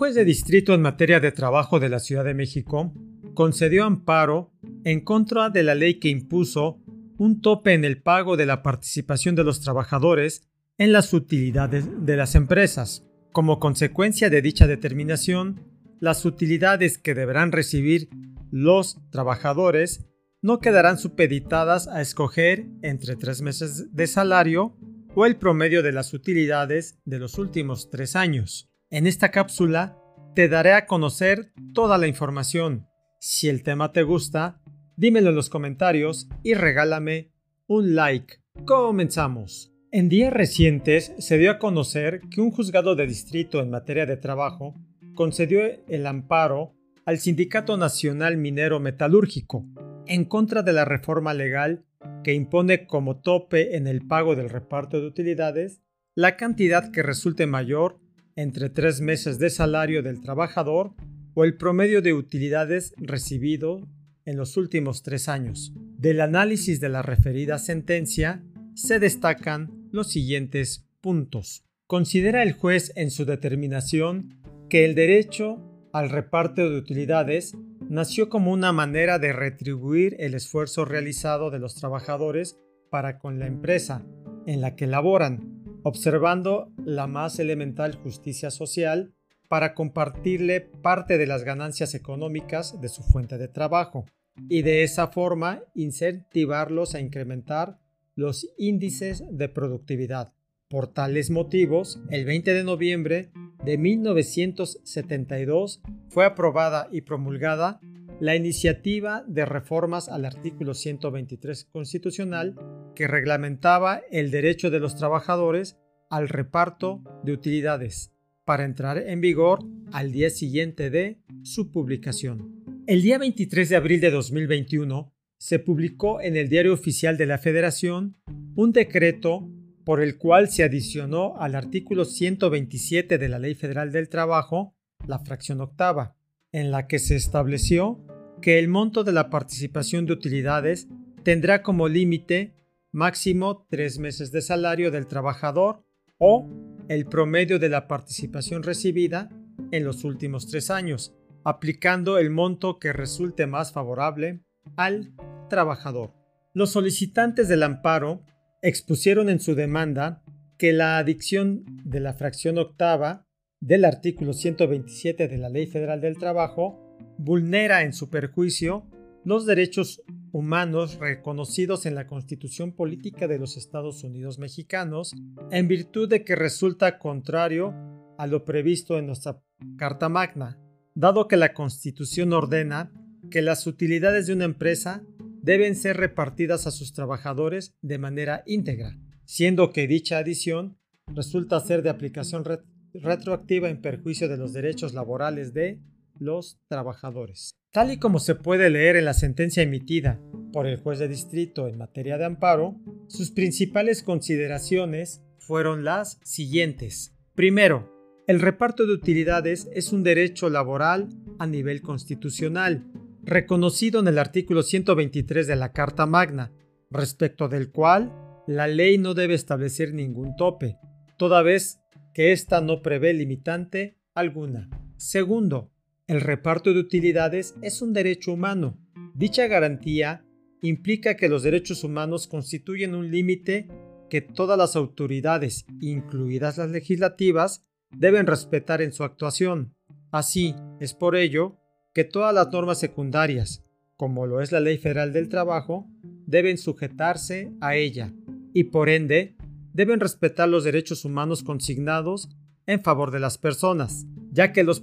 juez de distrito en materia de trabajo de la Ciudad de México concedió amparo en contra de la ley que impuso un tope en el pago de la participación de los trabajadores en las utilidades de las empresas. Como consecuencia de dicha determinación, las utilidades que deberán recibir los trabajadores no quedarán supeditadas a escoger entre tres meses de salario o el promedio de las utilidades de los últimos tres años. En esta cápsula te daré a conocer toda la información. Si el tema te gusta, dímelo en los comentarios y regálame un like. Comenzamos. En días recientes se dio a conocer que un juzgado de distrito en materia de trabajo concedió el amparo al Sindicato Nacional Minero Metalúrgico en contra de la reforma legal que impone como tope en el pago del reparto de utilidades la cantidad que resulte mayor entre tres meses de salario del trabajador o el promedio de utilidades recibido en los últimos tres años. Del análisis de la referida sentencia se destacan los siguientes puntos. Considera el juez en su determinación que el derecho al reparto de utilidades nació como una manera de retribuir el esfuerzo realizado de los trabajadores para con la empresa en la que laboran observando la más elemental justicia social para compartirle parte de las ganancias económicas de su fuente de trabajo y de esa forma incentivarlos a incrementar los índices de productividad. Por tales motivos, el 20 de noviembre de 1972 fue aprobada y promulgada la iniciativa de reformas al artículo 123 constitucional que reglamentaba el derecho de los trabajadores al reparto de utilidades para entrar en vigor al día siguiente de su publicación. El día 23 de abril de 2021 se publicó en el Diario Oficial de la Federación un decreto por el cual se adicionó al artículo 127 de la Ley Federal del Trabajo la fracción octava, en la que se estableció que el monto de la participación de utilidades tendrá como límite máximo tres meses de salario del trabajador o el promedio de la participación recibida en los últimos tres años, aplicando el monto que resulte más favorable al trabajador. Los solicitantes del amparo expusieron en su demanda que la adicción de la fracción octava del artículo 127 de la Ley Federal del Trabajo vulnera en su perjuicio los derechos humanos reconocidos en la Constitución Política de los Estados Unidos Mexicanos, en virtud de que resulta contrario a lo previsto en nuestra Carta Magna, dado que la Constitución ordena que las utilidades de una empresa deben ser repartidas a sus trabajadores de manera íntegra, siendo que dicha adición resulta ser de aplicación retroactiva en perjuicio de los derechos laborales de los trabajadores. Tal y como se puede leer en la sentencia emitida por el juez de distrito en materia de amparo, sus principales consideraciones fueron las siguientes. Primero, el reparto de utilidades es un derecho laboral a nivel constitucional, reconocido en el artículo 123 de la Carta Magna, respecto del cual la ley no debe establecer ningún tope, toda vez que ésta no prevé limitante alguna. Segundo, el reparto de utilidades es un derecho humano. Dicha garantía implica que los derechos humanos constituyen un límite que todas las autoridades, incluidas las legislativas, deben respetar en su actuación. Así, es por ello que todas las normas secundarias, como lo es la Ley Federal del Trabajo, deben sujetarse a ella y por ende deben respetar los derechos humanos consignados en favor de las personas ya que los,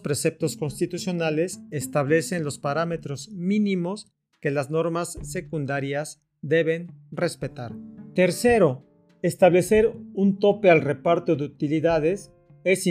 preceptos constitucionales establecen los parámetros mínimos que las normas secundarias deben respetar. Tercero, establecer un tope al reparto de utilidades es,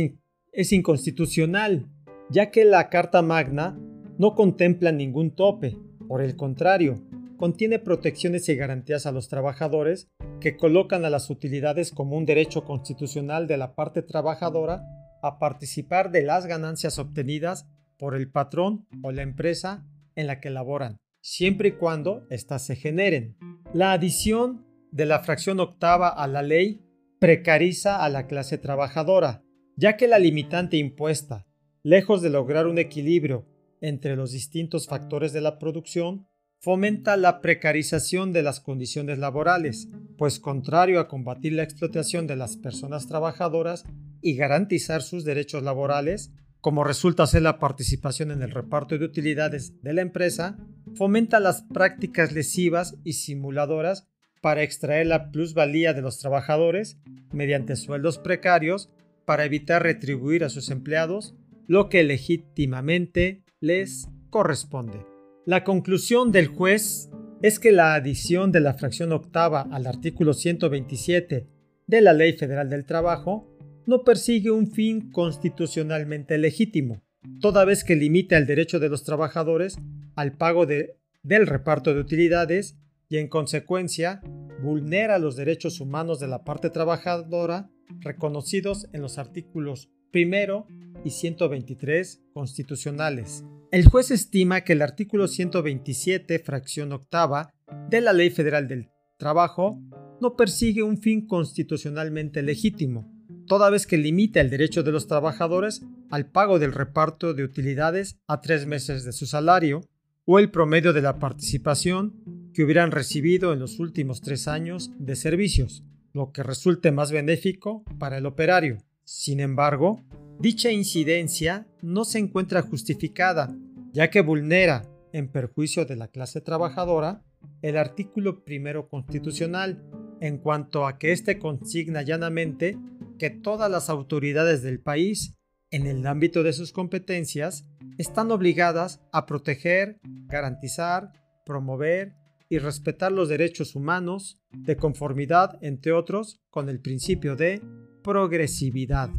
inconstitucional, ya que la Carta Magna no contempla ningún tope. Por el contrario, contiene protecciones y garantías a los trabajadores que colocan a las utilidades como un derecho constitucional de la parte trabajadora a participar de las ganancias obtenidas por el patrón o la empresa en la que laboran, siempre y cuando éstas se generen. La adición de la fracción octava a la ley precariza a la clase trabajadora, ya que la limitante impuesta lejos de lograr un equilibrio entre los distintos factores de la producción, fomenta la precarización de las condiciones laborales, pues contrario a combatir la explotación de las personas trabajadoras y garantizar sus derechos laborales, como resulta ser la participación en el reparto de utilidades de la empresa, fomenta las prácticas lesivas y simuladoras para extraer la plusvalía de los trabajadores mediante sueldos precarios para evitar retribuir a sus empleados lo que legítimamente les corresponde. La conclusión del juez es que la adición de la fracción octava al artículo 127 de la Ley Federal del Trabajo no persigue un fin constitucionalmente legítimo, toda vez que limita el derecho de los trabajadores al pago de, del reparto de utilidades y en consecuencia vulnera los derechos humanos de la parte trabajadora reconocidos en los artículos primero y 123 constitucionales. El juez estima que el artículo 127, fracción octava, de la Ley Federal del Trabajo no persigue un fin constitucionalmente legítimo, toda vez que limita el derecho de los trabajadores al pago del reparto de utilidades a tres meses de su salario o el promedio de la participación que hubieran recibido en los últimos tres años de servicios, lo que resulte más benéfico para el operario. Sin embargo, dicha incidencia no se encuentra justificada, ya que vulnera, en perjuicio de la clase trabajadora, el artículo primero constitucional, en cuanto a que éste consigna llanamente que todas las autoridades del país, en el ámbito de sus competencias, están obligadas a proteger, garantizar, promover y respetar los derechos humanos de conformidad, entre otros, con el principio de progresividad.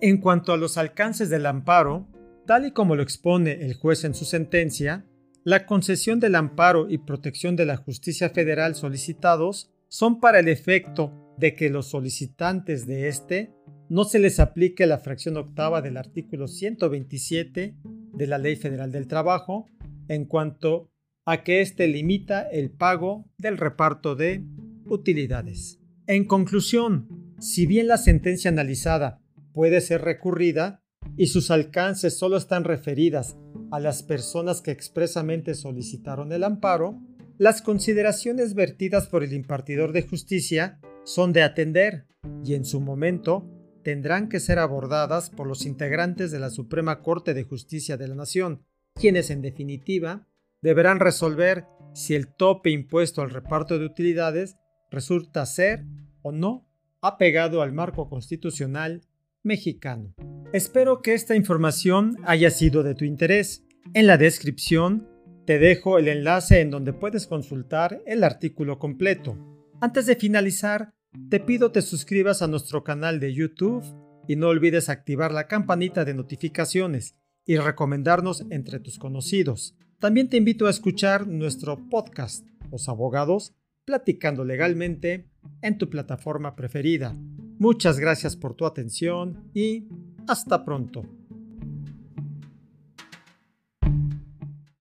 En cuanto a los alcances del amparo, tal y como lo expone el juez en su sentencia, la concesión del amparo y protección de la justicia federal solicitados son para el efecto de que los solicitantes de este no se les aplique la fracción octava del artículo 127 de la Ley Federal del Trabajo en cuanto a que éste limita el pago del reparto de utilidades. En conclusión, si bien la sentencia analizada puede ser recurrida y sus alcances solo están referidas a las personas que expresamente solicitaron el amparo, las consideraciones vertidas por el impartidor de justicia son de atender y en su momento tendrán que ser abordadas por los integrantes de la Suprema Corte de Justicia de la Nación, quienes en definitiva deberán resolver si el tope impuesto al reparto de utilidades resulta ser o no apegado al marco constitucional mexicano. Espero que esta información haya sido de tu interés. En la descripción te dejo el enlace en donde puedes consultar el artículo completo. Antes de finalizar, te pido te suscribas a nuestro canal de YouTube y no olvides activar la campanita de notificaciones y recomendarnos entre tus conocidos. También te invito a escuchar nuestro podcast, Los Abogados, platicando legalmente en tu plataforma preferida. Muchas gracias por tu atención y hasta pronto.